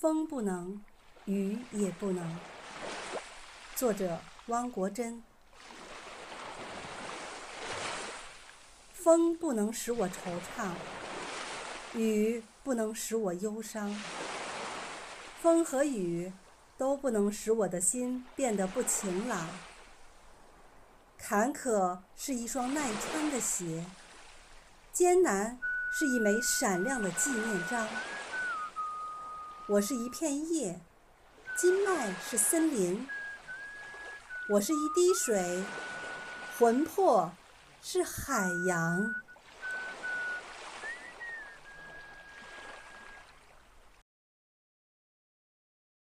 风不能，雨也不能。作者：汪国真。风不能使我惆怅，雨不能使我忧伤。风和雨都不能使我的心变得不晴朗。坎坷是一双耐穿的鞋，艰难是一枚闪亮的纪念章。我是一片叶，经脉是森林。我是一滴水，魂魄是海洋。